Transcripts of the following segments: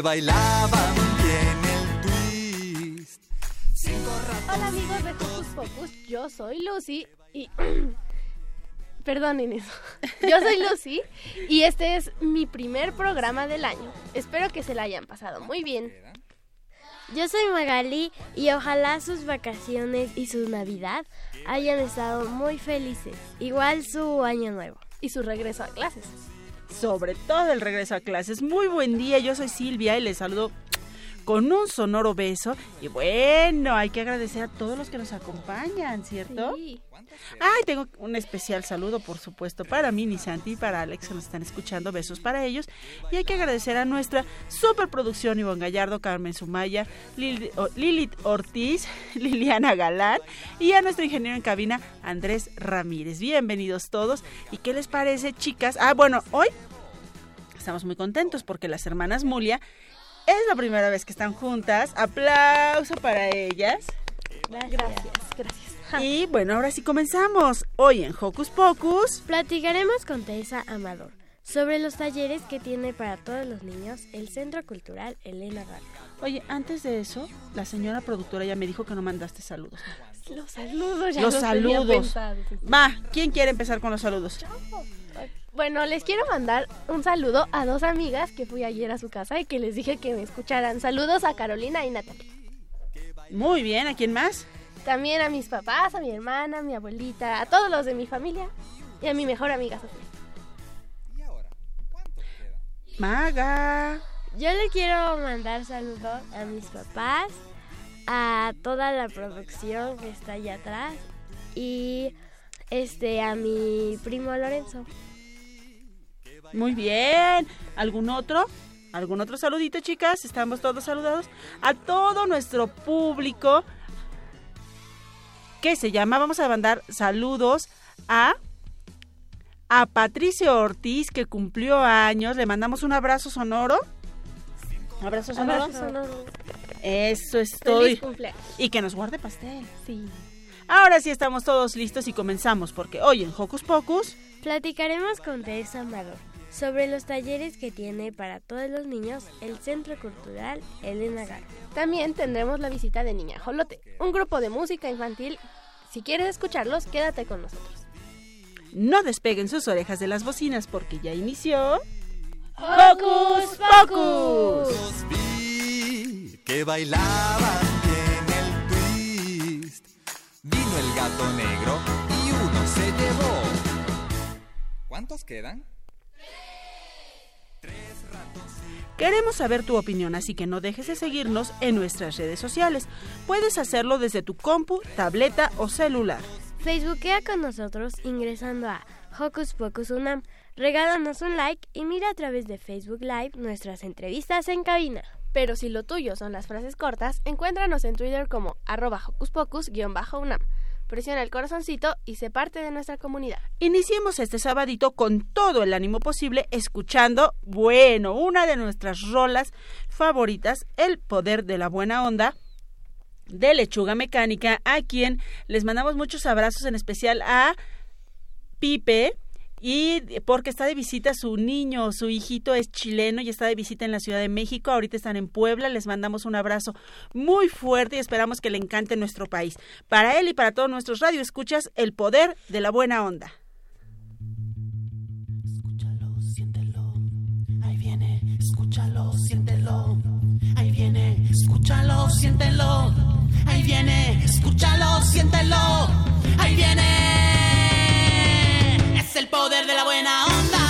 bailaban bien el twist. Hola amigos de Hocus Pocus, yo soy Lucy y... Perdón Inés, yo soy Lucy y este es mi primer programa del año. Espero que se la hayan pasado muy bien. Yo soy Magali y ojalá sus vacaciones y su Navidad hayan estado muy felices, igual su año nuevo y su regreso a clases sobre todo el regreso a clases. Muy buen día, yo soy Silvia y les saludo con un sonoro beso. Y bueno, hay que agradecer a todos los que nos acompañan, ¿cierto? Sí. Ay, tengo un especial saludo, por supuesto, para Mini Santi y para Alex que nos están escuchando. Besos para ellos. Y hay que agradecer a nuestra superproducción Ivonne Gallardo, Carmen Sumaya, Lilith Ortiz, Liliana Galán y a nuestro ingeniero en cabina, Andrés Ramírez. Bienvenidos todos. ¿Y qué les parece, chicas? Ah, bueno, hoy estamos muy contentos porque las hermanas Mulia es la primera vez que están juntas. Aplauso para ellas. Gracias, gracias. Y bueno, ahora sí comenzamos. Hoy en Hocus Pocus platicaremos con Teresa Amador sobre los talleres que tiene para todos los niños el Centro Cultural Elena Radio. Oye, antes de eso, la señora productora ya me dijo que no mandaste saludos. Los saludos, ya los, saludos. Va, ¿quién quiere empezar con los saludos? Bueno, les quiero mandar un saludo a dos amigas que fui ayer a su casa y que les dije que me escucharan. Saludos a Carolina y Natalia. Muy bien, ¿a quién más? También a mis papás, a mi hermana, a mi abuelita, a todos los de mi familia y a mi mejor amiga Sofía. Maga. Yo le quiero mandar saludos a mis papás, a toda la producción que está allá atrás y este a mi primo Lorenzo. Muy bien. ¿Algún otro? ¿Algún otro saludito, chicas? Estamos todos saludados. A todo nuestro público ¿Qué se llama, vamos a mandar saludos a a Patricio Ortiz que cumplió años. Le mandamos un abrazo sonoro. Abrazo sonoro. Abrazo sonoro. Eso estoy. Y que nos guarde pastel. Sí. Ahora sí estamos todos listos y comenzamos porque hoy en Hocus Pocus platicaremos con Teresa Amador sobre los talleres que tiene para todos los niños el Centro Cultural Elena Gar. También tendremos la visita de Niña Jolote, un grupo de música infantil. Si quieres escucharlos, quédate con nosotros. No despeguen sus orejas de las bocinas porque ya inició... ¡Hocus Pocus! que bailaban bien el twist. Vino el gato negro y uno se llevó. ¿Cuántos quedan? Queremos saber tu opinión, así que no dejes de seguirnos en nuestras redes sociales. Puedes hacerlo desde tu compu, tableta o celular. Facebookea con nosotros ingresando a Hocus Pocus Unam. Regálanos un like y mira a través de Facebook Live nuestras entrevistas en cabina. Pero si lo tuyo son las frases cortas, encuéntranos en Twitter como arroba Hocus Pocus-Unam presiona el corazoncito y se parte de nuestra comunidad. Iniciemos este sabadito con todo el ánimo posible escuchando, bueno, una de nuestras rolas favoritas, El Poder de la Buena Onda, de Lechuga Mecánica, a quien les mandamos muchos abrazos, en especial a Pipe, y porque está de visita su niño, su hijito es chileno y está de visita en la Ciudad de México, ahorita están en Puebla, les mandamos un abrazo muy fuerte y esperamos que le encante nuestro país. Para él y para todos nuestros radioescuchas, el poder de la buena onda. Escúchalo, siéntelo, ahí viene, escúchalo, siéntelo, ahí viene, escúchalo, siéntelo, ahí viene, escúchalo, siéntelo, ahí viene el poder de la buena onda.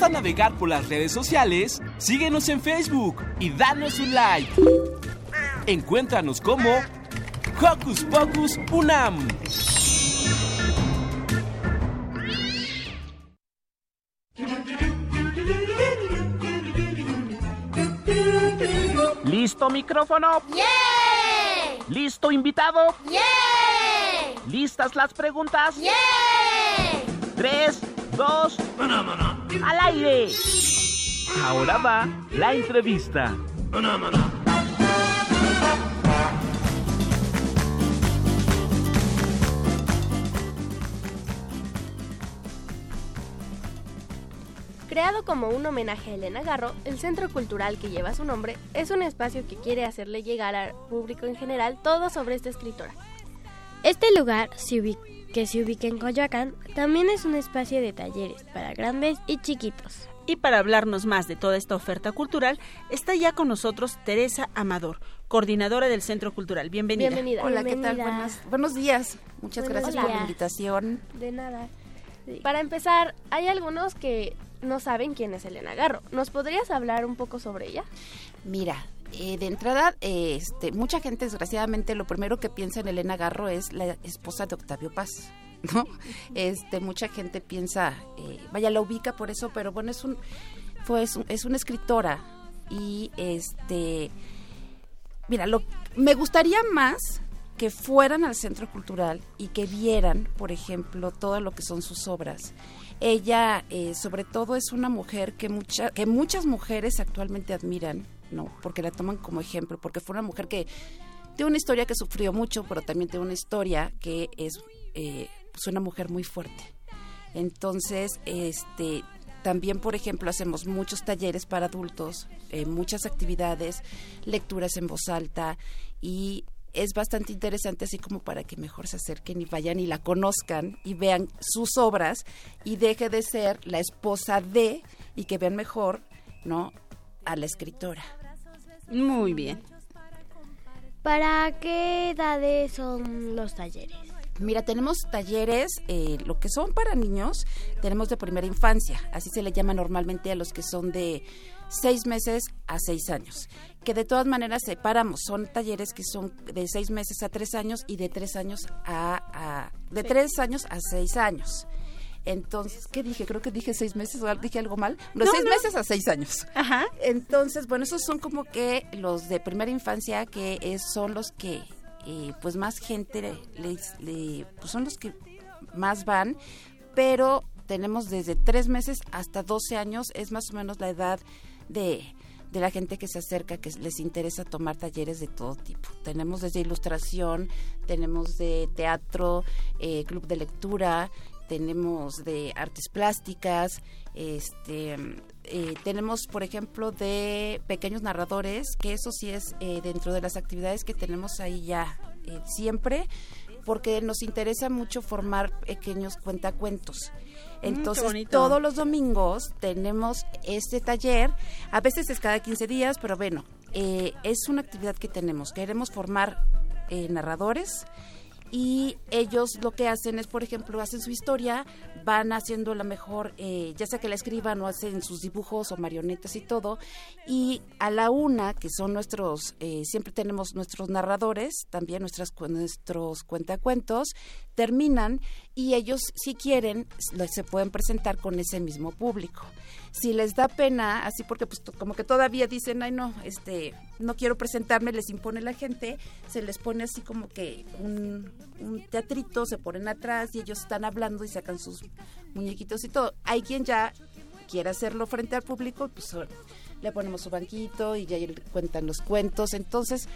Gusta navegar por las redes sociales, síguenos en Facebook y danos un like. Encuéntranos como Hocus Pocus Unam. ¿Listo micrófono? ¿Listo invitado? ¿Listas las preguntas? Tres, dos, al aire. Ahora va la entrevista. Creado como un homenaje a Elena Garro, el centro cultural que lleva su nombre es un espacio que quiere hacerle llegar al público en general todo sobre esta escritora. Este lugar, se ubi- que se ubica en Coyoacán, también es un espacio de talleres para grandes y chiquitos. Y para hablarnos más de toda esta oferta cultural, está ya con nosotros Teresa Amador, coordinadora del Centro Cultural. Bienvenida. Bienvenida. Hola, ¿qué tal? Buenas- buenos días. Muchas Buenos gracias por la invitación. De nada. Para empezar, hay algunos que no saben quién es Elena Garro. ¿Nos podrías hablar un poco sobre ella? Mira, eh, de entrada, eh, este, mucha gente desgraciadamente lo primero que piensa en Elena Garro es la esposa de Octavio Paz. ¿No? Este, mucha gente piensa, eh, vaya, la ubica por eso, pero bueno, es un, fue, es, un- es una escritora y este, mira, lo, me gustaría más que fueran al centro cultural y que vieran, por ejemplo, todo lo que son sus obras. Ella, eh, sobre todo, es una mujer que, mucha, que muchas mujeres actualmente admiran, ¿no? Porque la toman como ejemplo, porque fue una mujer que tiene una historia que sufrió mucho, pero también tiene una historia que es eh, pues una mujer muy fuerte. Entonces, este, también, por ejemplo, hacemos muchos talleres para adultos, eh, muchas actividades, lecturas en voz alta y es bastante interesante así como para que mejor se acerquen y vayan y la conozcan y vean sus obras y deje de ser la esposa de y que vean mejor, ¿no? a la escritora. Muy bien. ¿Para qué edades son los talleres? Mira, tenemos talleres, eh, lo que son para niños, tenemos de primera infancia, así se le llama normalmente a los que son de seis meses a seis años, que de todas maneras separamos, son talleres que son de seis meses a tres años y de tres años a, a- de tres años a seis años. Entonces, ¿qué dije? Creo que dije seis meses, ¿o dije algo mal. No, seis no. meses a seis años. Ajá. Entonces, bueno, esos son como que los de primera infancia, que es- son los que, eh, pues más gente le- pues son los que más van, pero tenemos desde tres meses hasta 12 años, es más o menos la edad de, de la gente que se acerca, que les interesa tomar talleres de todo tipo. Tenemos desde ilustración, tenemos de teatro, eh, club de lectura, tenemos de artes plásticas, este, eh, tenemos, por ejemplo, de pequeños narradores, que eso sí es eh, dentro de las actividades que tenemos ahí ya eh, siempre, porque nos interesa mucho formar pequeños cuentacuentos. qué Entonces, todos los domingos tenemos este taller, a veces es cada 15 días, pero bueno, eh, es una actividad que tenemos. Queremos formar eh, narradores y ellos lo que hacen es, por ejemplo, hacen su historia, van haciendo la mejor, eh, ya sea que la escriban o hacen sus dibujos o marionetas y todo, y a la una, que son nuestros, eh, siempre tenemos nuestros narradores, también nuestras, nuestros cuentacuentos, terminan y ellos, si quieren, se pueden presentar con ese mismo público. Si les da pena, así porque pues como que todavía dicen, ay no, este, no quiero presentarme, les impone la gente, se les pone así como que un, un teatrito, se ponen atrás y ellos están hablando y sacan sus muñequitos y todo. Hay quien ya quiere hacerlo frente al público, pues le ponemos su banquito y ya cuentan los cuentos. Entonces,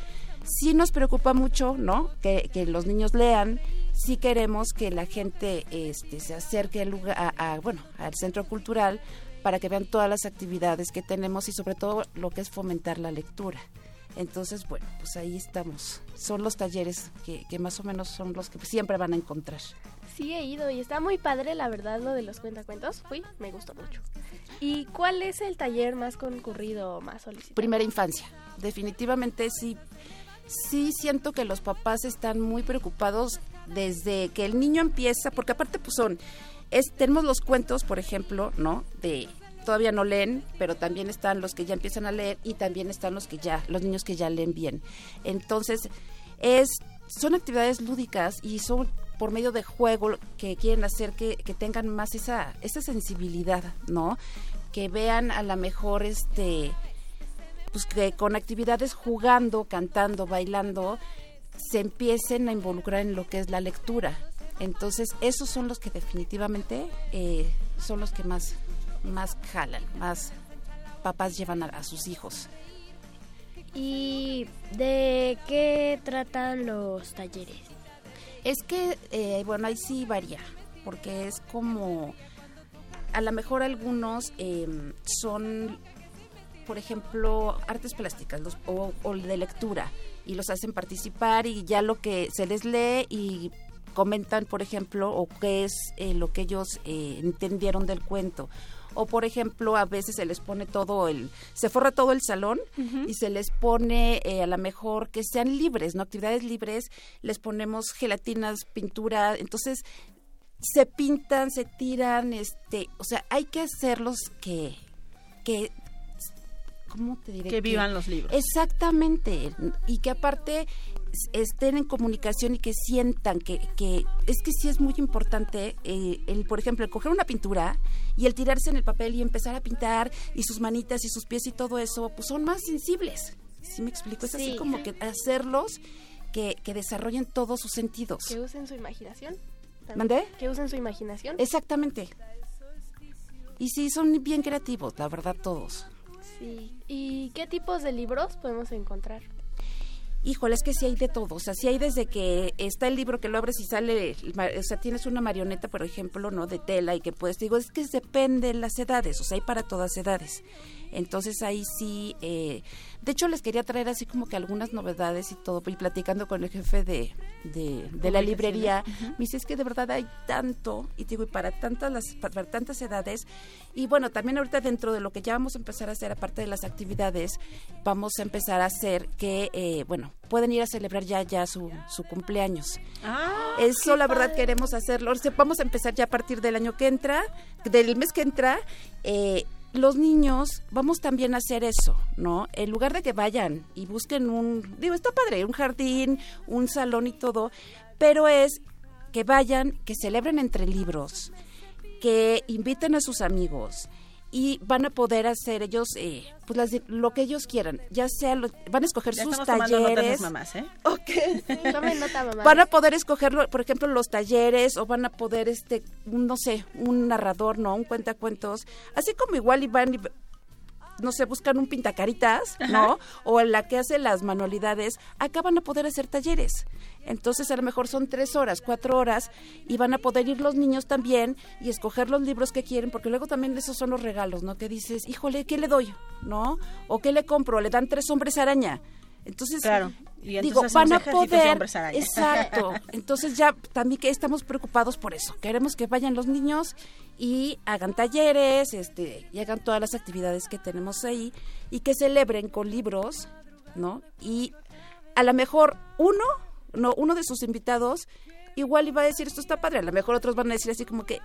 sí nos preocupa mucho, ¿no? Que, que los niños lean. Sí queremos que la gente este, se acerque al lugar, a- a, bueno, al centro cultural para que vean todas las actividades que tenemos y sobre todo lo que es fomentar la lectura. Entonces, bueno, pues ahí estamos. Son los talleres que, que más o menos son los que siempre van a encontrar. Sí, he ido y está muy padre, la verdad, lo de los cuentacuentos. Fui, me gustó mucho. ¿Y cuál es el taller más concurrido, más solicitado? primera infancia. Definitivamente sí, sí siento que los papás están muy preocupados desde que el niño empieza, porque aparte pues son, es, tenemos los cuentos, por ejemplo, ¿no? De todavía no leen, pero también están los que ya empiezan a leer y también están los que ya, los niños que ya leen bien. Entonces, es, son actividades lúdicas y son por medio de juego que quieren hacer que, que tengan más esa, esa sensibilidad, ¿no? Que vean a lo mejor este pues que con actividades jugando, cantando, bailando, se empiecen a involucrar en lo que es la lectura. Entonces, esos son los que definitivamente eh, son los que más, más jalan, más papás llevan a, a sus hijos. ¿Y de qué tratan los talleres? Es que, eh, bueno, ahí sí varía, porque es como, a lo mejor algunos eh, son, por ejemplo, artes plásticas los- o, o de lectura, y los hacen participar y ya lo que se les lee y comentan, por ejemplo, o qué es eh, lo que ellos eh, entendieron del cuento. O, por ejemplo, a veces se les pone todo el, se forra todo el salón y se les pone eh, a lo mejor que sean libres, ¿no? Actividades libres, les ponemos gelatinas, pintura, entonces se pintan, se tiran, este, o sea, hay que hacerlos que, que, ¿cómo te diré? Que vivan los libros. Exactamente, y que aparte estén en comunicación y que sientan que, que es que sí es muy importante eh, el por ejemplo el coger una pintura y el tirarse en el papel y empezar a pintar y sus manitas y sus pies y todo eso pues son más sensibles ¿sí me explico? es así Sí. como que hacerlos que, que desarrollen todos sus sentidos Que usen su imaginación. también. ¿Mandé? Que usen su imaginación. exactamente y sí son bien creativos la verdad todos Sí. ¿Y qué tipos de libros podemos encontrar? Híjole, es que sí hay de todo. O sea, sí hay desde que está el libro que lo abres y sale, o sea, tienes una marioneta, por ejemplo, ¿no? De tela y que puedes, digo, es que depende de las edades, o sea, hay para todas edades. Entonces ahí sí, eh, de hecho les quería traer así como que algunas novedades y todo, y platicando con el jefe de, de, de la librería, me dice es que de verdad hay tanto, y digo, y para tantas, las, para tantas edades, y bueno, también ahorita dentro de lo que ya vamos a empezar a hacer, aparte de las actividades, vamos a empezar a hacer que, eh, bueno, pueden ir a celebrar ya ya su, su cumpleaños. Ah, Eso la verdad queremos hacerlo. O sea, Vamos a empezar ya a partir del año que entra, del mes que entra. eh, los niños vamos también a hacer eso, ¿no? En lugar de que vayan y busquen un, digo, está padre, un jardín, un salón y todo, pero es que vayan, que celebren entre libros, que inviten a sus amigos y van a poder hacer ellos eh, pues las- lo que ellos quieran, ya sea lo- van a escoger Ya sus talleres. mamás, ¿eh? Ok. Tomen nota, mamá. Van a poder escogerlo, por ejemplo, los talleres o van a poder, este, un, no sé, un narrador, ¿no? Un cuentacuentos. Así como igual y van y, no sé, buscan un pintacaritas, ¿no? O la que hace las manualidades. Acá van a poder hacer talleres. Entonces, a lo mejor son tres horas, cuatro horas y van a poder ir los niños también y escoger los libros que quieren, porque luego también esos son los regalos, ¿no? Que dices, híjole, ¿qué le doy? ¿No? O ¿qué le compro? Le dan tres hombres araña. Entonces, Claro. Y entonces digo, van a poder, exacto. Entonces ya también que estamos preocupados por eso. Queremos que vayan los niños y hagan talleres, este, y hagan todas las actividades que tenemos ahí y que celebren con libros, ¿no? Y a lo mejor uno, no, uno de sus invitados igual iba a decir esto está padre. A lo mejor otros van a decir así como que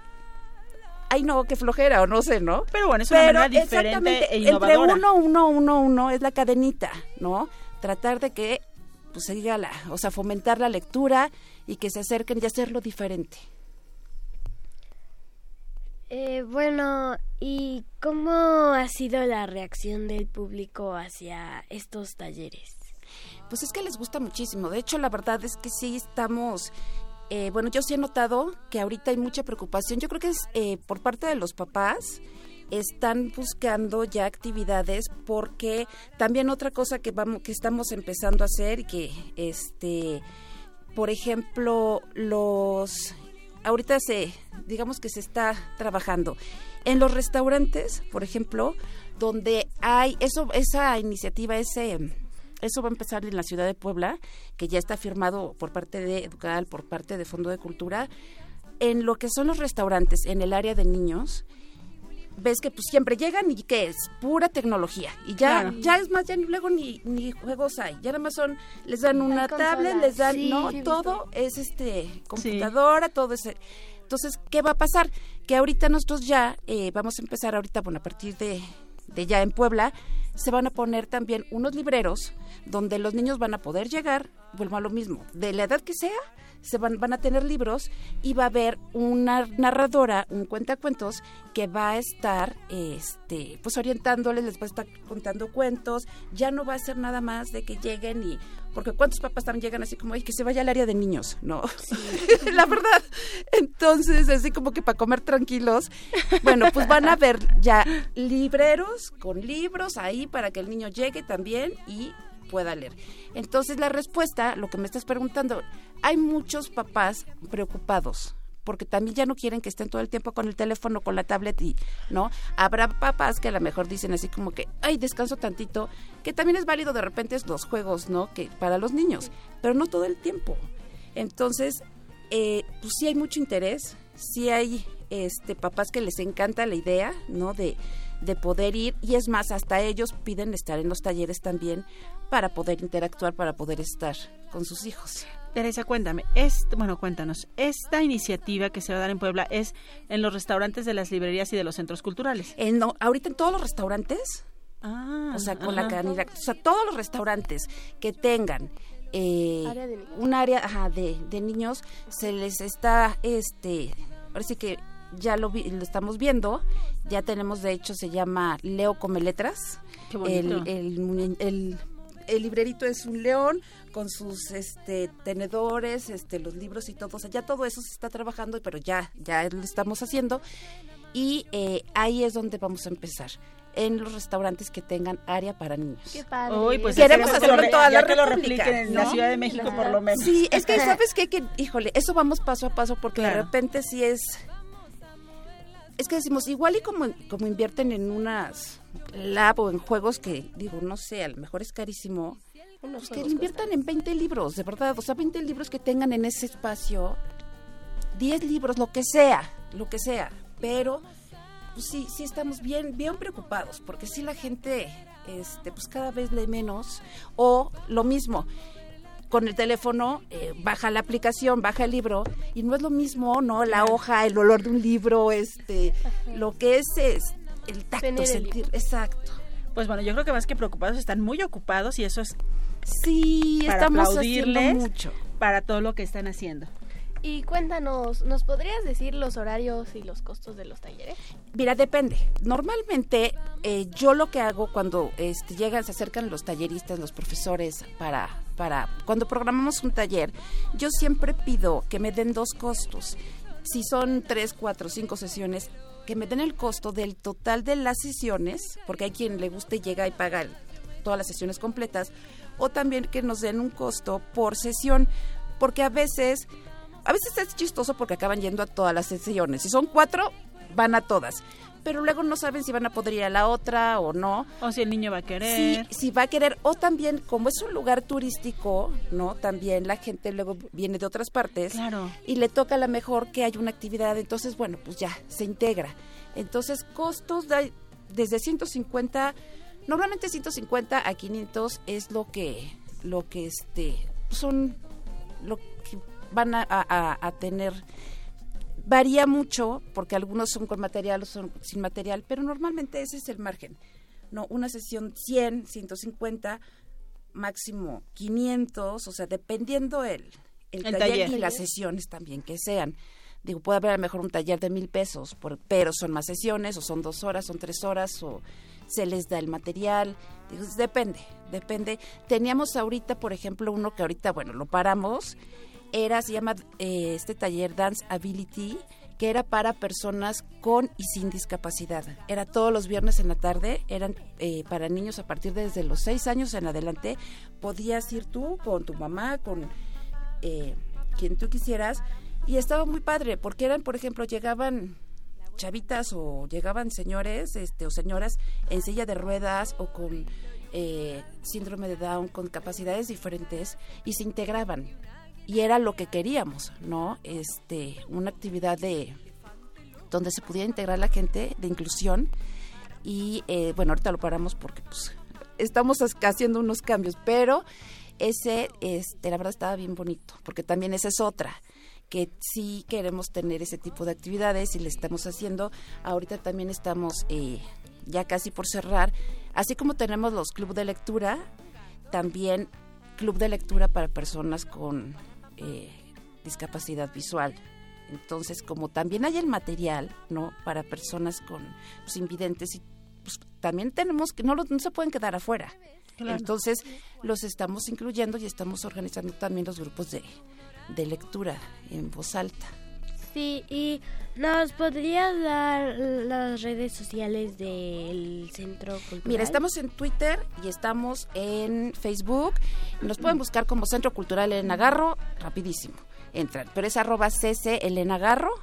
ay no, qué flojera o no sé, ¿no? Pero bueno, es una Pero manera diferente e Entre uno, uno, uno, uno es la cadenita, ¿no? Tratar de que pues se diga la, o sea, fomentar la lectura y que se acerquen y hacerlo diferente. Eh, bueno, ¿y cómo ha sido la reacción del público hacia estos talleres? Pues es que les gusta muchísimo. De hecho, la verdad es que sí estamos. eh, bueno, yo sí he notado que ahorita hay mucha preocupación. Yo creo que es eh, por parte de los papás. Están buscando ya actividades porque también otra cosa que vamos que estamos empezando a hacer y que este por ejemplo los ahorita se digamos que se está trabajando en los restaurantes por ejemplo donde hay eso esa iniciativa ese eso va a empezar en la ciudad de Puebla, que ya está firmado por parte de Educal, por parte de Fondo de Cultura. En lo que son los restaurantes, en el área de niños, ves que pues siempre llegan y que es pura tecnología. Y ya, Claro. ya es más, ya ni- luego ni, ni juegos hay. Ya nada más son, les dan una tablet, les dan, Sí, no, todo es este computadora, todo ese. Entonces, ¿qué va a pasar? Que ahorita nosotros ya eh, vamos a empezar ahorita, bueno, a partir de, de ya en Puebla, se van a poner también unos libreros donde los niños van a poder llegar, vuelvo a lo mismo, de la edad que sea, se van, van a tener libros y va a haber una narradora, un cuentacuentos que va a estar este pues orientándoles, les va a estar contando cuentos, ya no va a ser nada más de que lleguen y porque cuántos papás también llegan así como, ay, que se vaya al área de niños, ¿no? la verdad. Entonces, así como que para comer tranquilos, bueno, pues van a ver ya libreros con libros ahí para que el niño llegue también y pueda leer. Entonces, la respuesta, lo que me estás preguntando, hay muchos papás preocupados porque también ya no quieren que estén todo el tiempo con el teléfono, con la tablet y, ¿no? Habrá papás que a lo mejor dicen así como que, ay, descanso tantito, que también es válido de repente los juegos, ¿no? Que para los niños, pero no todo el tiempo. Entonces, eh, pues sí hay mucho interés, sí hay este papás que les encanta la idea, ¿no? De, de poder ir y es más, hasta ellos piden estar en los talleres también para poder interactuar, para poder estar con sus hijos. Teresa, cuéntame, este, bueno, cuéntanos, esta iniciativa que se va a dar en Puebla es en los restaurantes de las librerías y de los centros culturales. En, no, ahorita en todos los restaurantes, Ah, o sea, con la canidad, o sea, todos los restaurantes que tengan eh, Área de un área ajá, de, de niños, se les está, este, ahora sí que ya lo, vi- lo estamos viendo, ya tenemos, de hecho, se llama Leo Come Letras. Qué bonito. El, el, muñe- el- el librerito es un león con sus este tenedores, este los libros y todo, o sea, ya todo eso se está trabajando, pero ya ya lo estamos haciendo y eh, ahí es donde vamos a empezar en los restaurantes que tengan área para niños. Qué padre. Uy, pues Queremos que hacerlo lo en toda la que lo repliquen en la. Ciudad de México Claro. por lo menos. Sí, es que sabes qué? que híjole, eso vamos paso a paso porque de repente sí es es que decimos igual y como como invierten en unas lab o en juegos que, digo, no sé, a lo mejor es carísimo, pues que inviertan en 20 libros, de verdad, o sea, 20 libros que tengan en ese espacio, 10 libros, lo que sea, lo que sea, pero pues sí, sí estamos bien, bien preocupados, porque sí la gente, este, pues cada vez lee menos, o lo mismo, con el teléfono, eh, baja la aplicación, baja el libro, y no es lo mismo, ¿no? La hoja, el olor de un libro, este, lo que es, es el tacto, Tener el sentir, libro. exacto. Pues bueno, yo creo que más que preocupados están muy ocupados y eso es Sí, para estamos aplaudirles haciendo mucho. para todo lo que están haciendo. Y cuéntanos, ¿nos podrías decir los horarios y los costos de los talleres? Mira, depende. Normalmente eh, yo lo que hago cuando este, llegan, se acercan los talleristas, los profesores para, cuando programamos un taller, yo siempre pido que me den dos costos. Si son tres, cuatro, cinco sesiones, que me den el costo del total de las sesiones, porque hay quien le gusta y llega y paga todas las sesiones completas, o también que nos den un costo por sesión, porque a veces, a veces es chistoso porque acaban yendo a todas las sesiones. Si son cuatro, van a todas. Pero luego no saben si van a poder ir a la otra o no. O si el niño va a Sí, querer. si va a querer, o también, como es un lugar turístico, ¿no? También la gente luego viene de otras partes Claro. y le toca a lo mejor que hay una actividad, entonces, bueno, pues ya, se integra. Entonces, costos de- desde 150, normalmente 150 a 500 es lo que, lo que este, son, lo que van a, a- a tener. Varía mucho, porque algunos son con material, otros son sin material, pero normalmente ese es el margen. No, una sesión 100, 150, máximo 500, o sea, dependiendo el, el, El taller, taller. y las sesiones también que sean. Digo, puede haber a lo mejor un taller de mil pesos, por- pero son más sesiones, o son dos horas, son tres horas, o se les da el material. Digo, depende, depende. Teníamos ahorita, por ejemplo, uno que ahorita, bueno, lo paramos, era, se llama eh, este taller Dance Ability, que era para personas con y sin discapacidad. Era todos los viernes en la tarde, eran eh, para niños a partir de desde los seis años en adelante. Podías ir tú con tu mamá, con eh, quien tú quisieras, y estaba muy padre, porque eran, por ejemplo, llegaban chavitas o llegaban señores este, o señoras en silla de ruedas o con eh, síndrome de Down, con capacidades diferentes, y se integraban y era lo que queríamos, ¿no? Este, una actividad de donde se pudiera integrar la gente de inclusión y eh, bueno, ahorita lo paramos porque pues estamos haciendo unos cambios, pero ese, este, la verdad estaba bien bonito, porque también esa es otra que sí queremos tener ese tipo de actividades y le estamos haciendo. Ahorita también estamos eh, ya casi por cerrar, así como tenemos los club de lectura, también club de lectura para personas con eh, discapacidad visual. Entonces, como también hay el material, ¿no? Para personas con pues, invidentes y pues, también tenemos que no, lo- no se pueden quedar afuera. Claro. Entonces, los estamos incluyendo y estamos organizando también los grupos de, de lectura en voz alta. Sí, y nos podría dar las redes sociales del Centro Cultural. Mira, estamos en Twitter y estamos en Facebook. Nos pueden buscar como Centro Cultural Elena Garro, rapidísimo. Entran, pero es arroba cc Elena Garro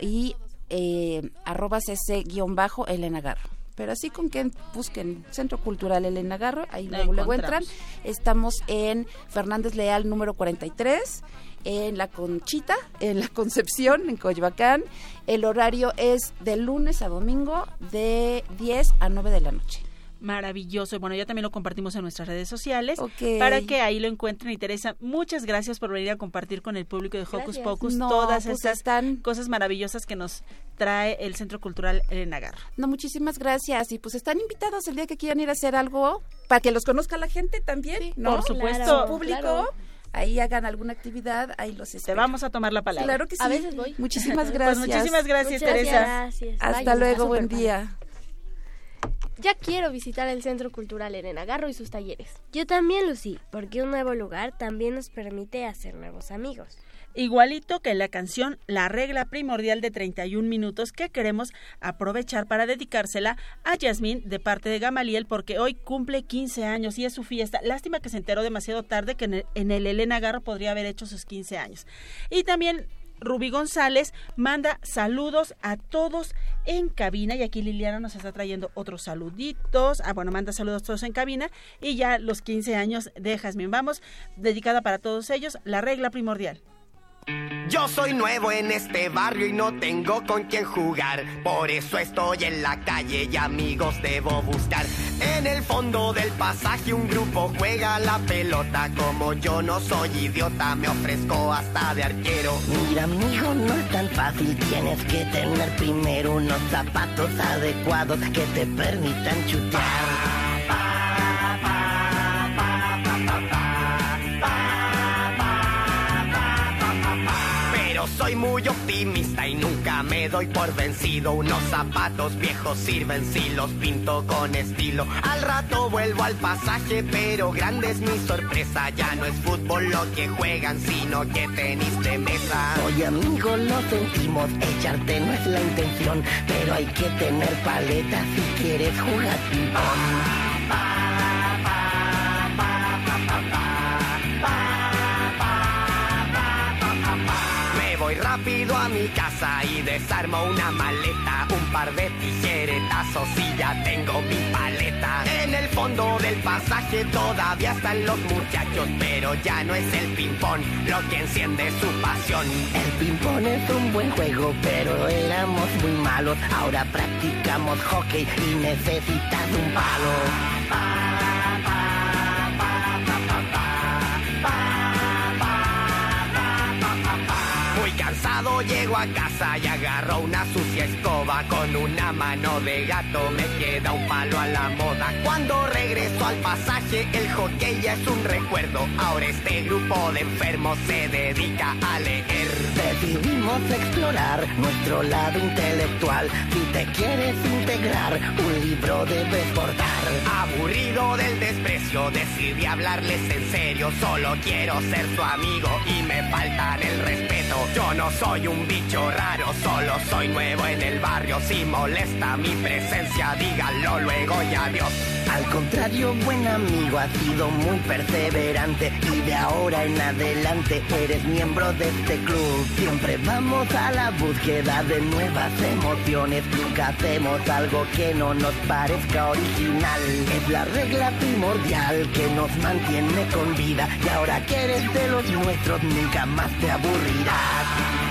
y eh, arroba cc guion bajo Elena Garro. Pero así con que busquen Centro Cultural Elena Garro, ahí La luego, luego entran. Estamos en Fernández Leal número 43, en La Conchita, en La Concepción, en Coyoacán. El horario es de lunes a domingo de 10 a 9 de la noche. Maravilloso. Y bueno, ya también lo compartimos en nuestras redes sociales Ok. para que ahí lo encuentren. Y Teresa, muchas gracias por venir a compartir con el público de Hocus Gracias. Pocus No, todas pues estas están- cosas maravillosas que nos trae el Centro Cultural Elena Garro. No, muchísimas gracias. Y pues están invitados el día que quieran ir a hacer algo para que los conozca la gente también, ¿no? por supuesto. Su público. claro. Ahí hagan alguna actividad, ahí los Te espero. vamos a tomar la palabra. Claro que sí. A veces voy. Muchísimas Pues gracias. muchísimas gracias, Muchas Teresa. gracias. Hasta luego, buen día. Ya quiero visitar el Centro Cultural Elena Garro y sus talleres. Yo también, Lucy, porque un nuevo lugar también nos permite hacer nuevos amigos. Igualito que la canción La regla primordial de 31 minutos que queremos aprovechar para dedicársela a Yasmín de parte de Gamaliel porque hoy cumple 15 años y es su fiesta. Lástima que se enteró demasiado tarde que en el, en el Elena Garro podría haber hecho sus 15 años. Y también Rubí González manda saludos a todos en cabina y aquí Liliana nos está trayendo otros saluditos. Ah, bueno, manda saludos todos en cabina y ya los 15 años de Jasmine. Vamos, dedicada para todos ellos, la regla primordial. Yo soy nuevo en este barrio y no tengo con quién jugar. Por eso estoy en la calle y amigos debo buscar. En el fondo del pasaje un grupo juega la pelota. Como yo no soy idiota, me ofrezco hasta de arquero. Mira, amigo, no es tan fácil. Tienes que tener primero unos zapatos adecuados que te permitan chutar. Pero soy muy optimista y nunca me doy por vencido. Unos zapatos viejos sirven si los pinto con estilo. Al rato vuelvo al pasaje, pero grande es mi sorpresa. Ya no es fútbol lo que juegan, sino que tenis de mesa. Oye, amigo, lo sentimos. Echarte no es la intención, pero hay que tener paleta si quieres jugar. Rápido a mi casa y desarmo una maleta, un par de tijeretazos y ya tengo mi paleta. En el fondo del pasaje todavía están los muchachos, pero ya no es el ping-pong lo que enciende su pasión. El ping-pong es un buen juego, pero éramos muy malos. Ahora practicamos hockey y necesitas un palo. Llego a casa y agarro una sucia escoba con una mano de gato me queda un palo a la moda. Cuando regreso al pasaje el hockey ya es un recuerdo. Ahora este grupo de enfermos se dedica a leer. Decidimos explorar nuestro lado intelectual. Si te quieres integrar, un libro debes portar. Aburrido del desprecio, decidí hablarles en serio. Solo quiero ser su amigo y me faltan el respeto. Yo no soy un bicho raro, solo soy nuevo en el barrio. Si molesta mi presencia, díganlo luego y adiós. Al contrario, buen amigo, has sido muy perseverante y de ahora en adelante eres miembro de este club. Siempre vamos a la búsqueda de nuevas emociones, nunca hacemos algo que no nos parezca original. Es la regla primordial que nos mantiene con vida y ahora que eres de los nuestros nunca más te aburrirás.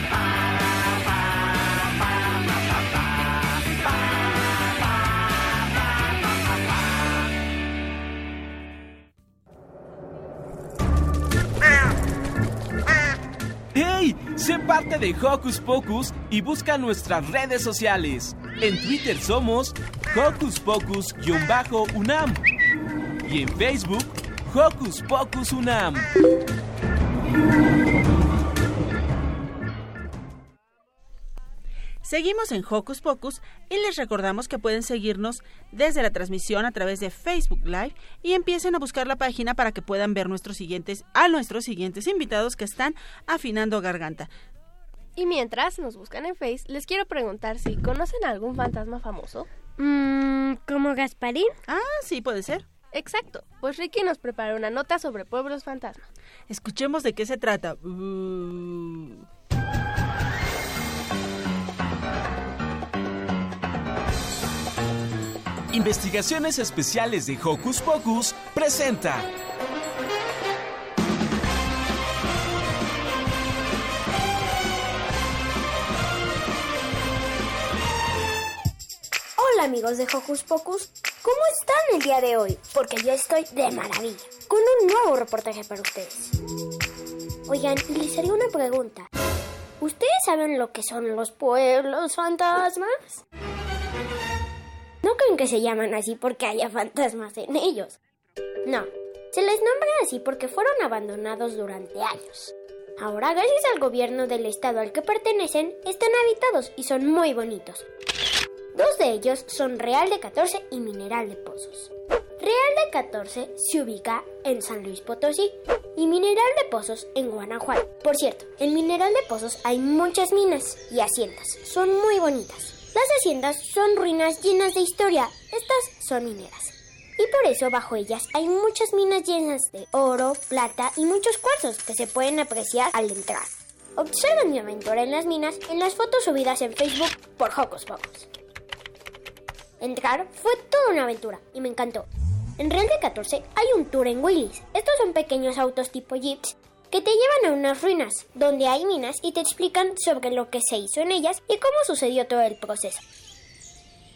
Sé parte de Hocus Pocus y busca nuestras redes sociales. En Twitter somos Hocus Pocus-UNAM y en Facebook Hocus Pocus UNAM. Seguimos en Hocus Pocus y les recordamos que pueden seguirnos desde la transmisión a través de Facebook Live y empiecen a buscar la página para que puedan ver nuestros siguientes a nuestros siguientes invitados que están afinando garganta. Y mientras nos buscan en Face, les quiero preguntar si conocen a algún fantasma famoso. Mm, ¿Como Gasparín? Ah, sí, puede ser. Exacto, pues Ricky nos preparó una nota sobre pueblos fantasma. Escuchemos de qué se trata. Uh. Investigaciones Especiales de Hocus Pocus presenta. Amigos de Hocus Pocus, ¿cómo están el día de hoy? Porque yo estoy de maravilla, con un nuevo reportaje para ustedes. Oigan, les haría una pregunta. ¿Ustedes saben lo que son los pueblos fantasmas? No creen que se llaman así porque haya fantasmas en ellos. No, se les nombra así porque fueron abandonados durante años. Ahora, gracias al gobierno del estado al que pertenecen, están habitados y son muy bonitos. Dos de ellos son Real de 14 y Mineral de Pozos. Real de 14 se ubica en San Luis Potosí y Mineral de Pozos en Guanajuato. Por cierto, en Mineral de Pozos hay muchas minas y haciendas. Son muy bonitas. Las haciendas son ruinas llenas de historia. Estas son mineras. Y por eso bajo ellas hay muchas minas llenas de oro, plata y muchos cuarzos que se pueden apreciar al entrar. Observen mi aventura en las minas en las fotos subidas en Facebook por Hocus Pocus. Entrar fue toda una aventura y me encantó. En Real de 14 hay un tour en Willys. Estos son pequeños autos tipo jeeps que te llevan a unas ruinas donde hay minas y te explican sobre lo que se hizo en ellas y cómo sucedió todo el proceso.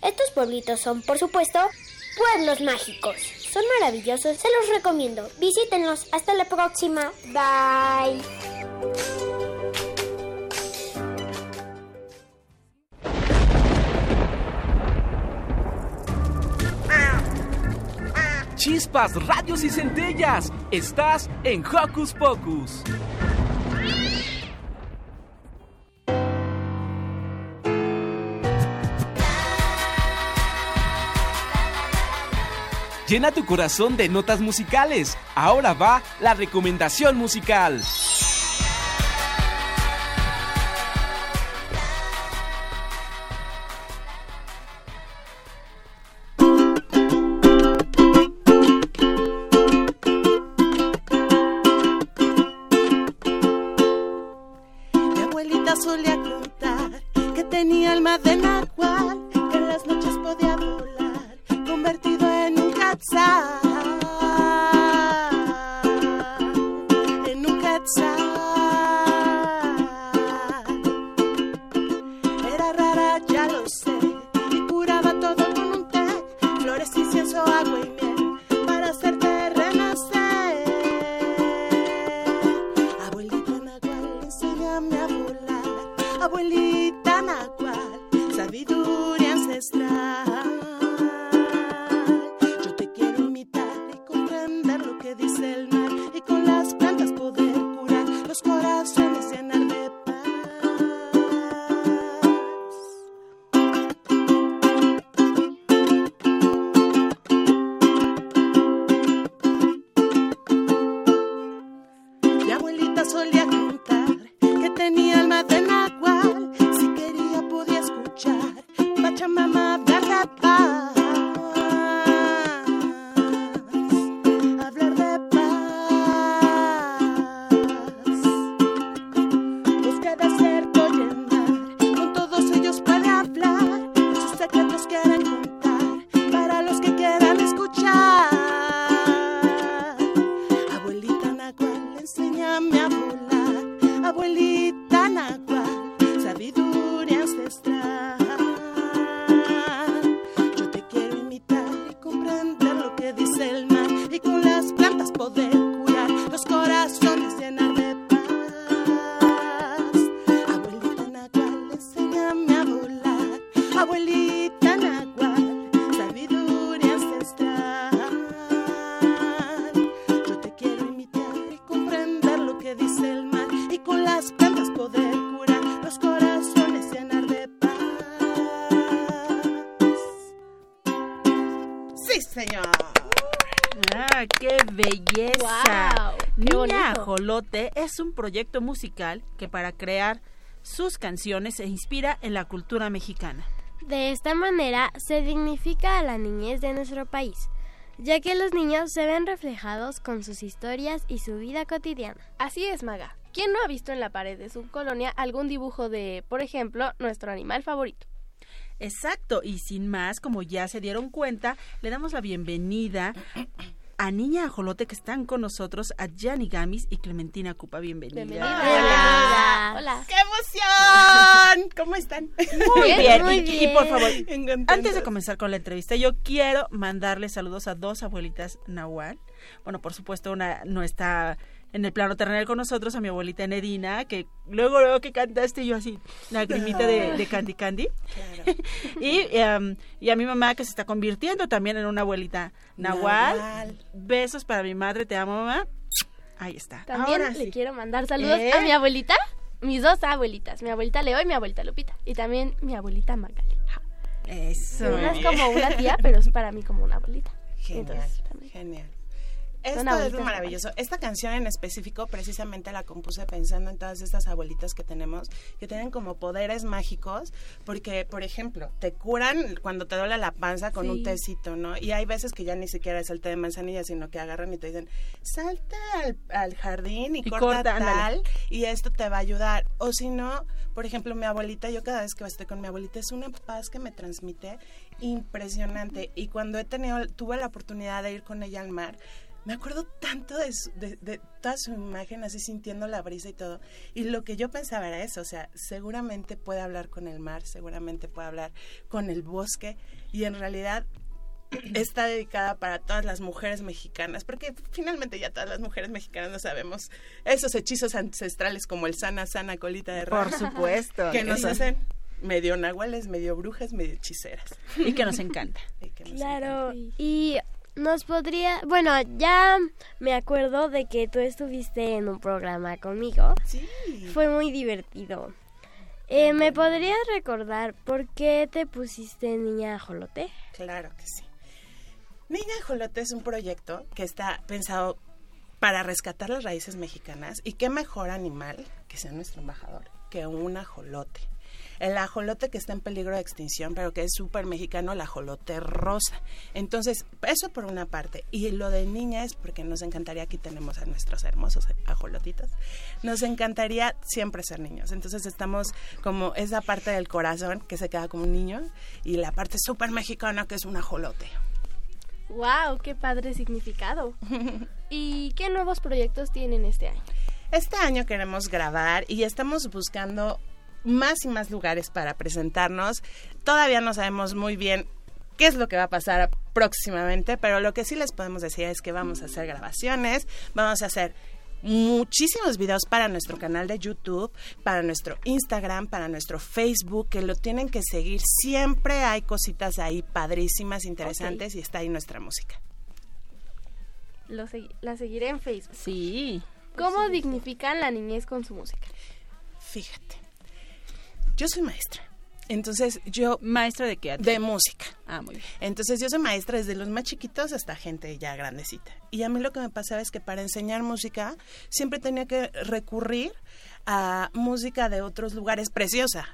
Estos pueblitos son, por supuesto, pueblos mágicos. Son maravillosos, se los recomiendo. Visítenlos. Hasta la próxima. Bye. Chispas, radios y centellas. Estás en Hocus Pocus. Llena tu corazón de notas musicales. Ahora va la recomendación musical. Es un proyecto musical que para crear sus canciones se inspira en la cultura mexicana. De esta manera se dignifica a la niñez de nuestro país, ya que los niños se ven reflejados con sus historias y su vida cotidiana. Así es, Maga. ¿Quién no ha visto en la pared de su colonia algún dibujo de, por ejemplo, nuestro animal favorito? Exacto, y sin más, como ya se dieron cuenta, le damos la bienvenida a Niña Ajolote que están con nosotros, a Gianni Gamis y Clementina Cupa. Bienvenida. Hola. Hola. ¡Qué emoción! ¿Cómo están? Muy Bien, bien, muy y, y por favor, antes de comenzar con la entrevista, yo quiero mandarle saludos a dos abuelitas Nahual. Bueno, por supuesto, una no está en el plano terrenal con nosotros, a mi abuelita Nedina, que luego, luego que cantaste yo así, lagrimita de, de Candy Candy. y, em, y a mi mamá que se está convirtiendo también en una abuelita Nahual. Nahual. Besos para mi madre, te amo mamá. Ahí está. También Ahora le sí. quiero mandar saludos ¿Eh? a mi abuelita, mis dos abuelitas, mi abuelita Leo y mi abuelita Lupita, y también mi abuelita Magali. Eso. Una es como una tía, pero es para mí como una abuelita. Genial, Entonces, genial. Esto es lo maravilloso. Esta canción en específico precisamente la compuse pensando en todas estas abuelitas que tenemos, que tienen como poderes mágicos, porque, por ejemplo, te curan cuando te duele la panza con un tecito, ¿no? Y hay veces que ya ni siquiera es el té de manzanilla, sino que agarran y te dicen, salta al, al jardín y, Y corta, corta, ándale. tal, y esto te va a ayudar. O si no, por ejemplo, mi abuelita, yo cada vez que estoy con mi abuelita, es una paz que me transmite impresionante. Y cuando he tenido, tuve la oportunidad de ir con ella al mar, me acuerdo tanto de, su- de, de toda su imagen, así sintiendo la brisa y todo. Y lo que yo pensaba era eso, o sea, seguramente puede hablar con el mar, seguramente puede hablar con el bosque, y en realidad está dedicada para todas las mujeres mexicanas, porque finalmente ya todas las mujeres mexicanas no sabemos esos hechizos ancestrales como el sana, sana colita de Por rana, supuesto. que nos hacen medio nahuales, medio brujas, medio hechiceras. Y que nos encanta. Y que nos Claro, y nos podría, bueno, ya me acuerdo de que tú estuviste en un programa conmigo. Sí. Fue muy divertido. Eh, ¿Me podrías recordar por qué te pusiste niña ajolote? Claro que sí. Niña Ajolote es un proyecto que está pensado para rescatar las raíces mexicanas y qué mejor animal que sea nuestro embajador que un ajolote. El ajolote que está en peligro de extinción, pero que es súper mexicano, el ajolote rosa. Entonces, eso por una parte. Y lo de niña es porque nos encantaría, aquí tenemos a nuestros hermosos ajolotitos, nos encantaría siempre ser niños. Entonces estamos como esa parte del corazón que se queda como un niño y la parte súper mexicana que es un ajolote. ¡Wow! ¡Qué padre significado! ¿Y qué nuevos proyectos tienen este año? Este año queremos grabar y estamos buscando más y más lugares para presentarnos. Todavía no sabemos muy bien qué es lo que va a pasar próximamente, pero lo que sí les podemos decir es que vamos a hacer grabaciones, vamos a hacer muchísimos videos para nuestro canal de YouTube, para nuestro Instagram, para nuestro Facebook, que lo tienen que seguir. Siempre hay cositas ahí padrísimas, interesantes y está ahí nuestra música. Lo la seguiré en Facebook. Sí. ¿Cómo dignifican la niñez con su música? Fíjate, yo soy maestra. Entonces yo... ¿Maestra de qué? De música. Ah, muy bien. Entonces yo soy maestra desde los más chiquitos hasta gente ya grandecita. Y a mí lo que me pasaba es que para enseñar música siempre tenía que recurrir a música de otros lugares, preciosa,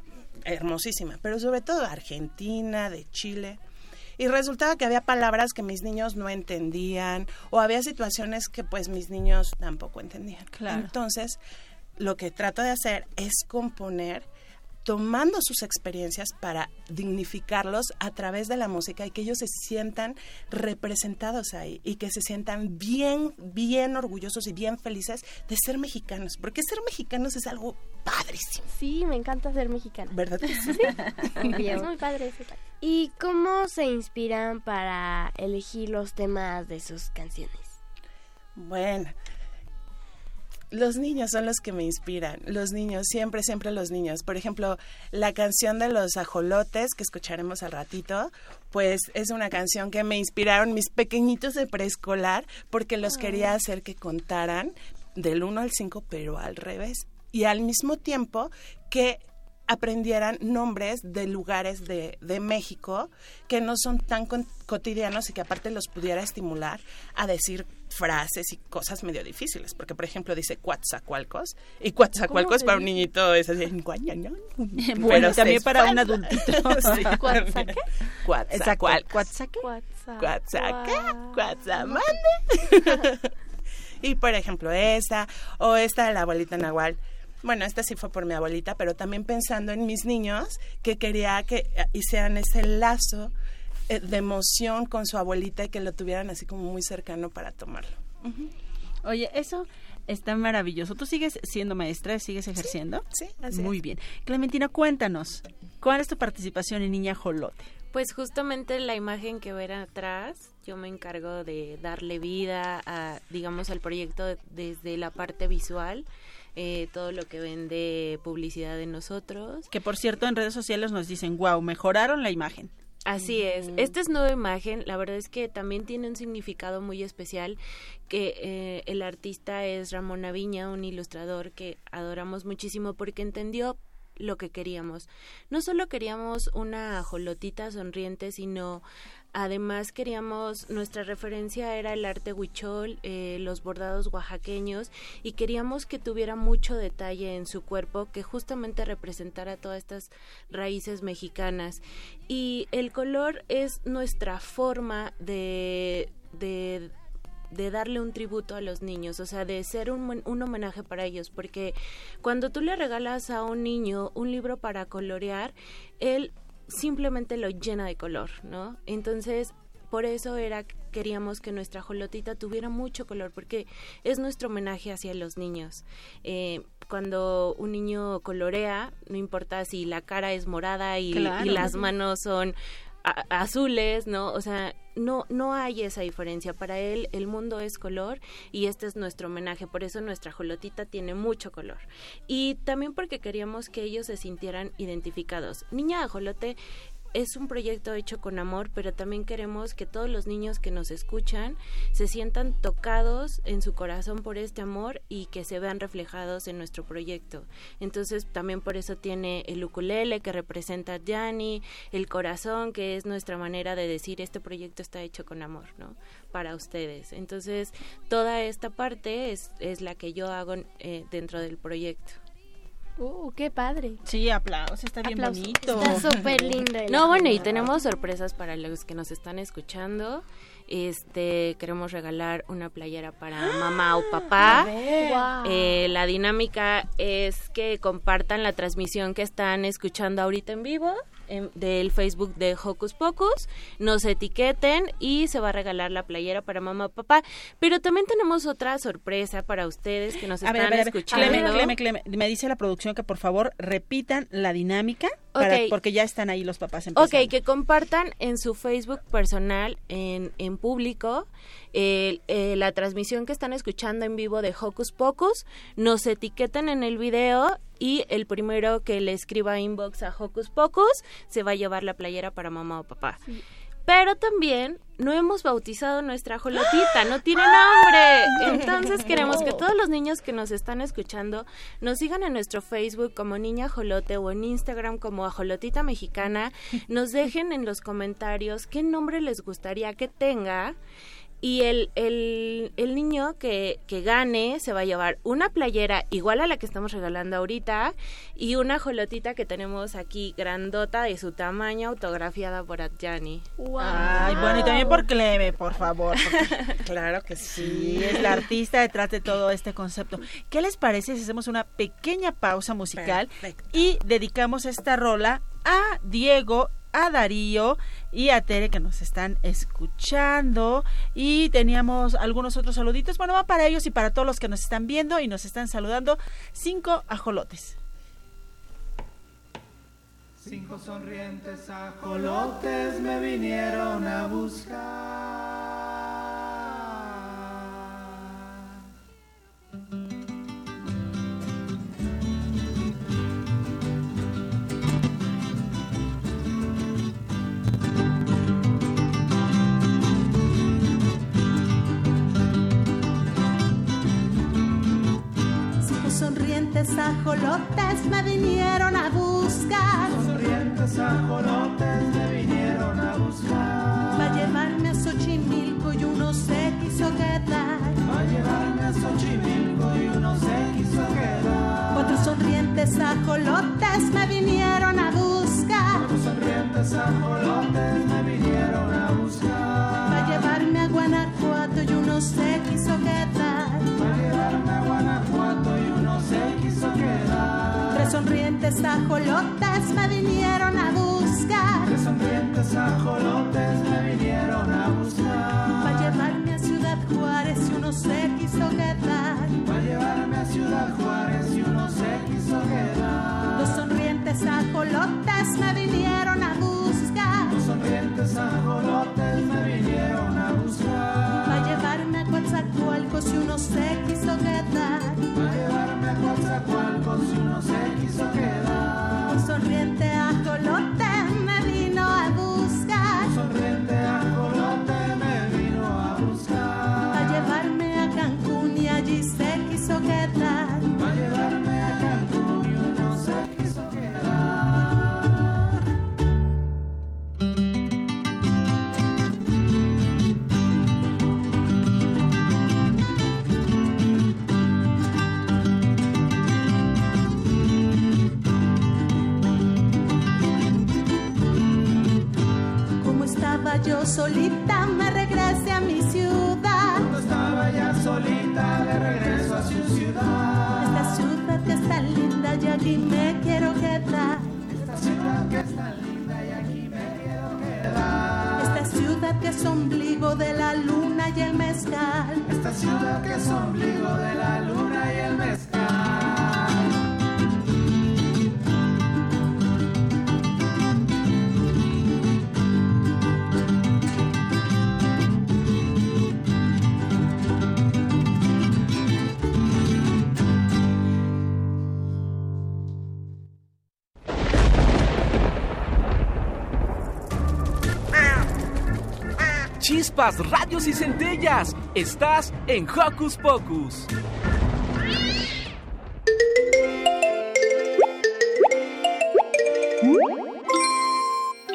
hermosísima, pero sobre todo Argentina, de Chile. Y resultaba que había palabras que mis niños no entendían o había situaciones que pues mis niños tampoco entendían. Claro. Entonces, lo que trato de hacer es componer tomando sus experiencias para dignificarlos a través de la música y que ellos se sientan representados ahí y que se sientan bien, bien orgullosos y bien felices de ser mexicanos, porque ser mexicanos es algo padrísimo. Sí, me encanta ser mexicana. ¿Verdad que sí? es muy padre ese país. ¿Y cómo se inspiran para elegir los temas de sus canciones? Bueno, los niños son los que me inspiran. Los niños, siempre, siempre los niños. Por ejemplo, la canción de los ajolotes que escucharemos al ratito, pues es una canción que me inspiraron mis pequeñitos de preescolar porque los quería hacer que contaran del 1 al 5, pero al revés. Y al mismo tiempo que aprendieran nombres de lugares de, de México que no son tan con- cotidianos y que aparte los pudiera estimular a decir frases y cosas medio difíciles. Porque, por ejemplo, dice Coatzacoalcos y Coatzacoalcos para un niñito es así. Bueno, Pero también para un adultito. Sí. ¿Coatzaque? Coatzacoalcos. ¿Coatzaque? Coatzaque, Coatzamande. y por ejemplo esa, o esta de la abuelita Nahual. Bueno, esta sí fue por mi abuelita, pero también pensando en mis niños, que quería que eh, hicieran ese lazo eh, de emoción con su abuelita y que lo tuvieran así como muy cercano para tomarlo. Oye, eso está maravilloso. ¿Tú sigues siendo maestra? ¿Sigues ejerciendo? Sí, así Muy es. bien. Clementina, cuéntanos, ¿cuál es tu participación en Niña Jolote? Pues justamente la imagen que ven atrás, yo me encargo de darle vida a, digamos, al proyecto desde la parte visual, eh, todo lo que ven de publicidad de nosotros. Que por cierto, en redes sociales nos dicen, wow, mejoraron la imagen. Así es. Esta es nueva imagen. La verdad es que también tiene un significado muy especial que eh, el artista es Ramón Aviña, un ilustrador que adoramos muchísimo porque entendió lo que queríamos. No solo queríamos una ajolotita sonriente, sino además queríamos, nuestra referencia era el arte huichol, eh, los bordados oaxaqueños y queríamos que tuviera mucho detalle en su cuerpo que justamente representara todas estas raíces mexicanas. Y el color es nuestra forma de, de de darle un tributo a los niños, o sea, de ser un, un, homenaje para ellos, porque cuando tú le regalas a un niño un libro para colorear, él simplemente lo llena de color, ¿no? Entonces, por eso era queríamos que nuestra jolotita tuviera mucho color porque es nuestro homenaje hacia los niños eh, cuando un niño colorea no importa si la cara es morada y, Claro. y las manos son azules no o sea no no hay esa diferencia. Para él el mundo es color y este es nuestro homenaje. Por eso nuestra jolotita tiene mucho color. Y también porque queríamos que ellos se sintieran identificados. Niña ajolote es un proyecto hecho con amor, pero también queremos que todos los niños que nos escuchan se sientan tocados en su corazón por este amor y que se vean reflejados en nuestro proyecto. Entonces, también por eso tiene el ukulele que representa a Yanni, el corazón que es nuestra manera de decir este proyecto está hecho con amor, ¿no? Para ustedes. Entonces, toda esta parte es, es la que yo hago eh, dentro del proyecto. Uh, qué padre. Sí, aplausos, está bien Aplausos. bonito. Está súper lindo el No, bueno, y tenemos sorpresas para los que nos están escuchando. Este, queremos regalar una playera para mamá o papá. A ver. Guau. Eh, la dinámica es que compartan la transmisión que están escuchando ahorita en vivo del Facebook de Hocus Pocus, nos etiqueten y se va a regalar la playera para mamá o papá. Pero también tenemos otra sorpresa para ustedes que nos A están ver, a ver, escuchando. Cleme, Cleme, Cleme, me dice la producción que por favor repitan la dinámica para- porque ya están ahí los papás empezando. Ok, que compartan en su Facebook personal, en, en público, eh, la transmisión que están escuchando en vivo de Hocus Pocus, nos etiqueten en el video y el primero que le escriba inbox a Hocus Pocus se va a llevar la playera para mamá o papá. Pero también no hemos bautizado nuestra jolotita, no tiene nombre. Entonces queremos que todos los niños que nos están escuchando nos sigan en nuestro Facebook como Niña Jolote o en Instagram como Ajolotita Mexicana. Nos dejen en los comentarios qué nombre les gustaría que tenga. Y el, el, el niño que, que gane se va a llevar una playera igual a la que estamos regalando ahorita y una jolotita que tenemos aquí grandota de su tamaño autografiada por Adjani. Ay, bueno, y también por Cleme, por favor. porque- claro que sí, es la artista detrás de todo este concepto. ¿Qué les parece si hacemos una pequeña pausa musical y dedicamos esta rola a Diego, a Darío y a Tere que nos están escuchando? Y teníamos algunos otros saluditos. Bueno, va para ellos y para todos los que nos están viendo y nos están saludando. Cinco ajolotes. Cinco sonrientes ajolotes me vinieron a buscar. Sonrientes ajolotes me vinieron a buscar. Sonrientes ajolotes me vinieron a buscar. Va a llevarme a Xochimilco y uno se quiso quedar. Va a llevarme a Xochimilco y uno se quiso quedar. Cuatro sonrientes ajolotes me vinieron a buscar. Cuatro sonrientes ajolotes me vinieron a buscar. Va a llevarme a Guanajuato y uno se quiso quedar. Sonrientes ajolotes me vinieron a buscar. Tres sonrientes ajolotes me vinieron a buscar. Va a llevarme a Ciudad Juárez y uno se quiso quedar. Va a llevarme a Ciudad Juárez y uno se quiso quedar. Dos sonrientes ajolotes me vinieron a buscar. Los sonrientes ajolotes me vinieron a buscar. Va a llevarme a Coatzacoalcos y uno se quiso yo solita me regrese a mi ciudad. Cuando estaba ya solita de regreso a su ciudad. Esta ciudad que está linda y aquí me quiero quedar. Esta ciudad que está linda y aquí me quiero quedar. Esta ciudad que es ombligo de la luna y el mezcal. Esta ciudad que es ombligo Chispas, radios y centellas. Estás en Hocus Pocus.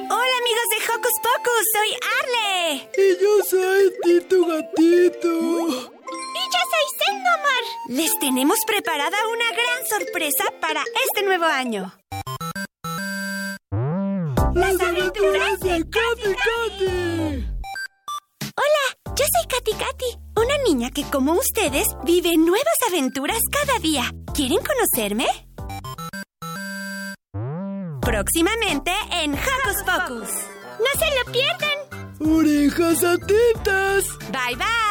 Hola amigos de Hocus Pocus, soy Arle. Y yo soy Tito Gatito. Y yo soy Sendomar. Les tenemos preparada una gran sorpresa para este nuevo año. Las aventuras de Katy Katy. Katy, una niña que como ustedes vive nuevas aventuras cada día. ¿Quieren conocerme? Próximamente en Hocus Pocus. ¡No se lo pierdan! Orejas atentas. Bye bye.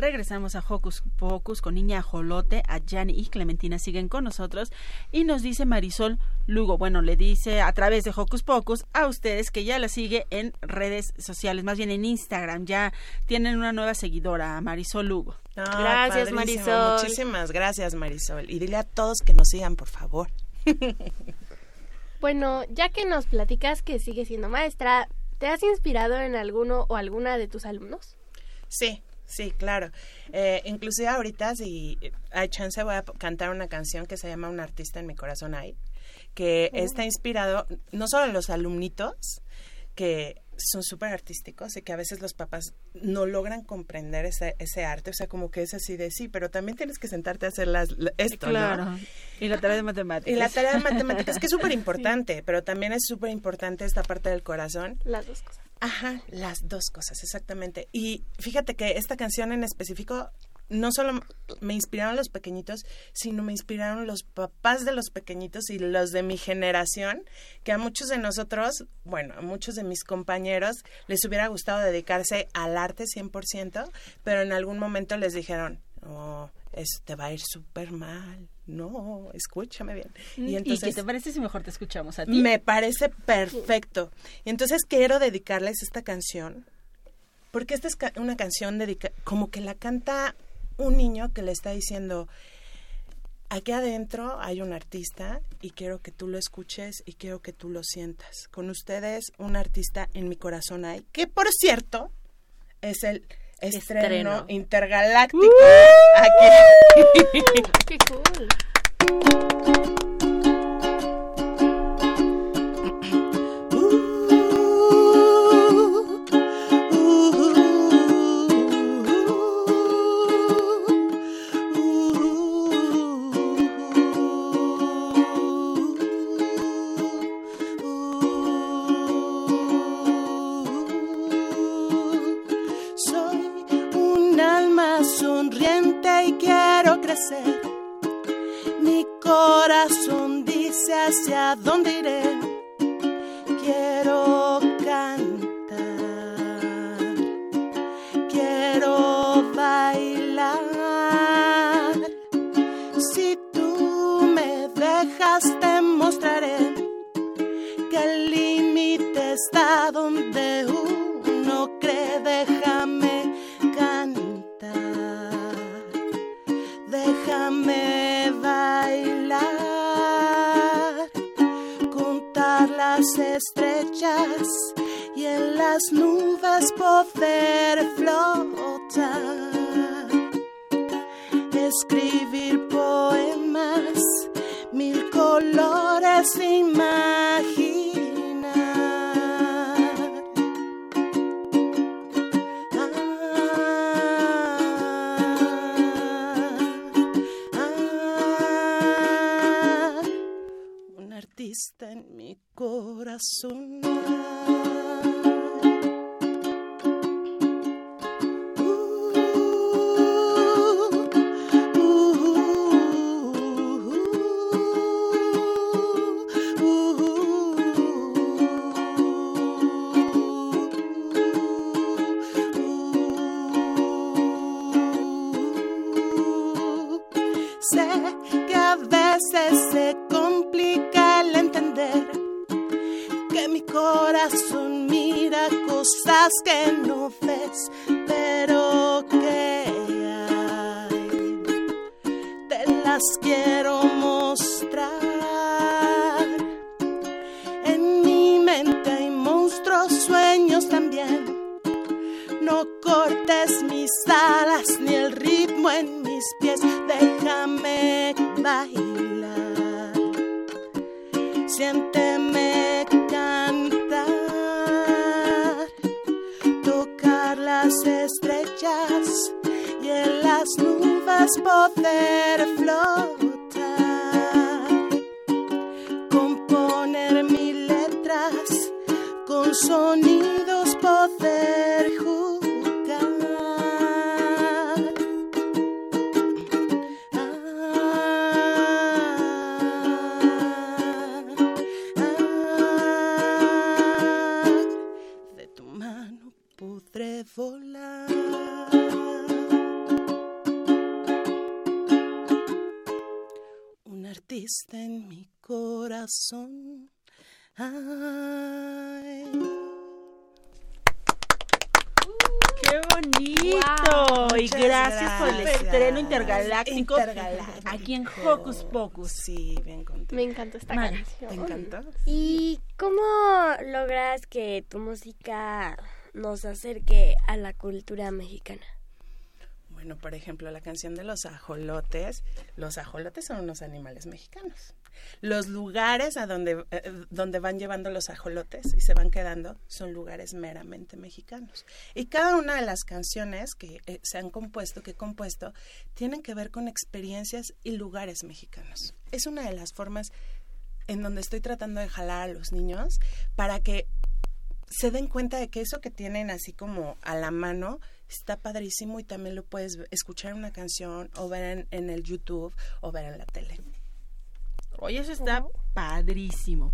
Regresamos a Hocus Pocus con Niña Jolote, a Yanni y Clementina siguen con nosotros y nos dice Marisol Lugo, bueno, le dice a través de Hocus Pocus a ustedes que ya la sigue en redes sociales, más bien en Instagram, ya tienen una nueva seguidora, Marisol Lugo. No, Gracias, padrísimo. Marisol. Muchísimas gracias, Marisol. Y dile a todos que nos sigan, por favor. Bueno, ya que nos platicas que sigues siendo maestra, ¿te has inspirado en alguno o alguna de tus alumnos? Sí, sí, claro. Eh, inclusive ahorita, si hay chance, voy a cantar una canción que se llama Un artista en mi corazón hay, que está inspirado no solo en los alumnitos, que son súper artísticos y que a veces los papás no logran comprender ese, ese arte, o sea, como que es así de sí, pero también tienes que sentarte a hacer las, la- esto, ¿no? Claro. Y la tarea de matemáticas. Y la tarea de matemáticas, que es súper importante, pero también es súper importante esta parte del corazón. Las dos cosas. Ajá, las dos cosas, exactamente. Y fíjate que esta canción en específico no solo me inspiraron los pequeñitos, sino me inspiraron los papás de los pequeñitos y los de mi generación, que a muchos de nosotros, bueno, a muchos de mis compañeros les hubiera gustado dedicarse al arte 100%, pero en algún momento les dijeron, no, eso te va a ir súper mal. No, escúchame bien. ¿Y, Y entonces qué te parece si mejor te escuchamos a ti? me parece perfecto. Y entonces quiero dedicarles esta canción, porque esta es ca- una canción dedica como que la canta un niño que le está diciendo, aquí adentro hay un artista y quiero que tú lo escuches y quiero que tú lo sientas. Con ustedes, un artista en mi corazón hay, que por cierto es el estreno, Estreno. intergaláctico aquí. ¡Qué cool! Estrellas y en las nubes poder flotar escribir poemas, mil colores imaginar. Corazón. Nubes poder flotar. Componer gracias. estreno intergaláctico, Intergaláctico. aquí en Hocus Pocus. Sí, bien contento. Me encantó esta Mara, canción. ¿Te encantó? ¿Y cómo logras que tu música nos acerque a la cultura mexicana? Bueno, por ejemplo, la canción de los ajolotes. Los ajolotes son unos animales mexicanos. Los lugares a donde, eh, donde van llevando los ajolotes y se van quedando son lugares meramente mexicanos. Y cada una de las canciones que eh, se han compuesto, que he compuesto, tienen que ver con experiencias y lugares mexicanos. Es una de las formas en donde estoy tratando de jalar a los niños para que se den cuenta de que eso que tienen así como a la mano está padrísimo y también lo puedes escuchar en una canción o ver en, en el YouTube o ver en la tele. Oye, eso está padrísimo.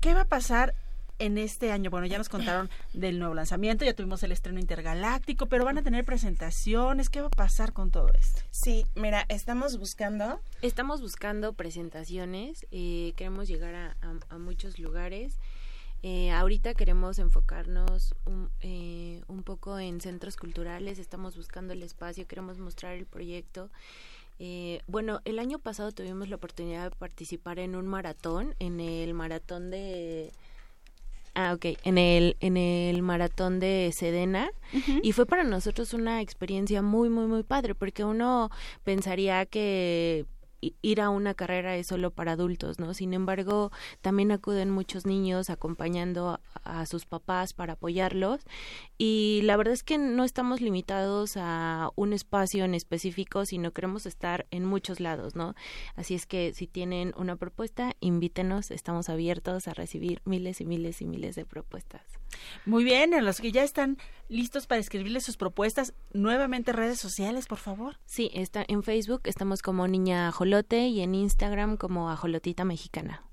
¿Qué va a pasar en este año? Bueno, ya nos contaron del nuevo lanzamiento, ya tuvimos el estreno intergaláctico, pero van a tener presentaciones. ¿Qué va a pasar con todo esto? Sí, mira, estamos buscando. Estamos buscando presentaciones, eh, queremos llegar a, a- a muchos lugares. Eh, ahorita queremos enfocarnos un, eh, un poco en centros culturales, estamos buscando el espacio, queremos mostrar el proyecto. Eh, bueno, el año pasado tuvimos la oportunidad de participar en un maratón, en el maratón de... Ah, ok, en el, en el maratón de Sedena y fue para nosotros una experiencia muy, muy, muy padre porque uno pensaría que ir a una carrera es solo para adultos, ¿no? Sin embargo, también acuden muchos niños acompañando a, a sus papás para apoyarlos y la verdad es que no estamos limitados a un espacio en específico, sino queremos estar en muchos lados, ¿no? Así es que si tienen una propuesta, invítenos, estamos abiertos a recibir miles y miles y miles de propuestas. Muy bien, a los que ya están listos para escribirles sus propuestas, nuevamente redes sociales, por favor. Sí, está en Facebook estamos como Niña Ajolote y en Instagram como Ajolotita Mexicana.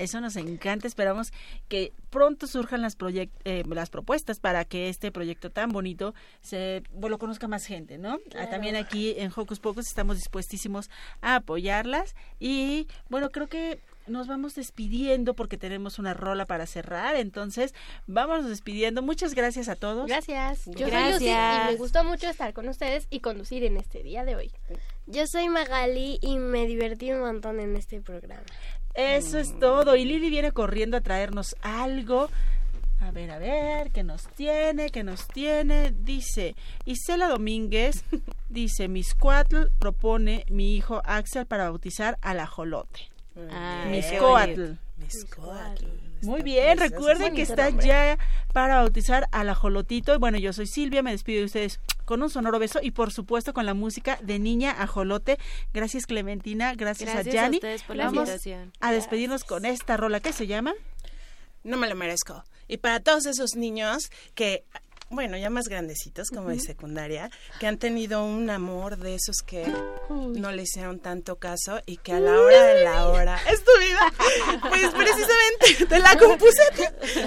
Eso nos encanta. Esperamos que pronto surjan las, proyec- eh, las propuestas para que este proyecto tan bonito se bueno, lo conozca más gente, ¿no? Ah, También aquí en Hocus Pocus estamos dispuestísimos a apoyarlas. Y bueno, creo que nos vamos despidiendo porque tenemos una rola para cerrar. Entonces, vamos despidiendo. Muchas gracias a todos. Gracias. Yo soy Gracias. Lucy y me gustó mucho estar con ustedes y conducir en este día de hoy. Yo soy Magali y me divertí un montón en este programa. Eso es todo. Y Lili viene corriendo a traernos algo. A ver, a ver, ¿qué nos tiene? ¿Qué nos tiene? Dice, Isela Domínguez, dice, Miscuatl propone mi hijo Axel para bautizar al ajolote. Ah, Miscoatl. Miscoatl. Muy bien, recuerden que está ya para bautizar al ajolotito. Y bueno, yo soy Silvia, me despido de ustedes con un sonoro beso y por supuesto con la música de Niña Ajolote. Gracias Clementina, gracias, Gracias a a Yanni. ustedes por la Vamos invitación. a despedirnos con esta rola que se llama no me lo merezco. Y para todos esos niños que, bueno, ya más grandecitos como de Ujú. secundaria, que han tenido un amor de esos que no le hicieron tanto caso y que a la hora de la hora es tu vida. Pues precisamente te la compuse.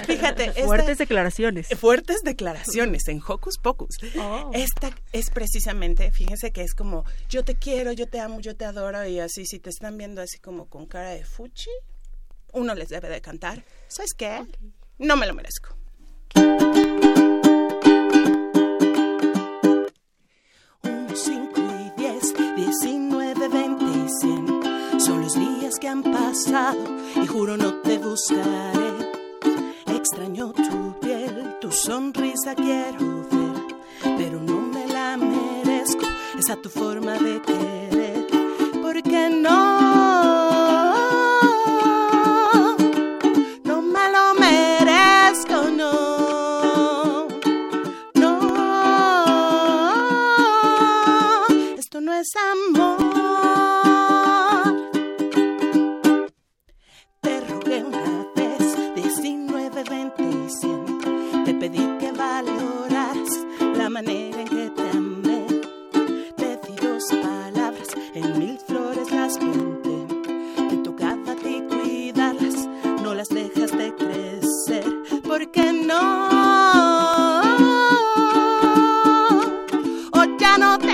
Fíjate, esta- Fuertes declaraciones. fuertes declaraciones en Hocus Pocus. Oh. Esta es precisamente, fíjense que es como yo te quiero, yo te amo, yo te adoro y así si te están viendo así como con cara de fuchi, uno les debe de cantar. ¿Sabes qué? No me lo merezco. 19, 20 son los días que han pasado y juro no te buscaré. Extraño tu piel, tu sonrisa quiero ver, pero no me la merezco, esa tu forma de querer. ¿Por qué no? Es amor. Te rogué una vez, 19, 20 y 100. Te pedí que valoraras la manera en que te amé. Te di dos palabras, en mil flores las pinté. Te tocaba a ti cuidarlas, no las dejas de crecer. Porque no. O ya no te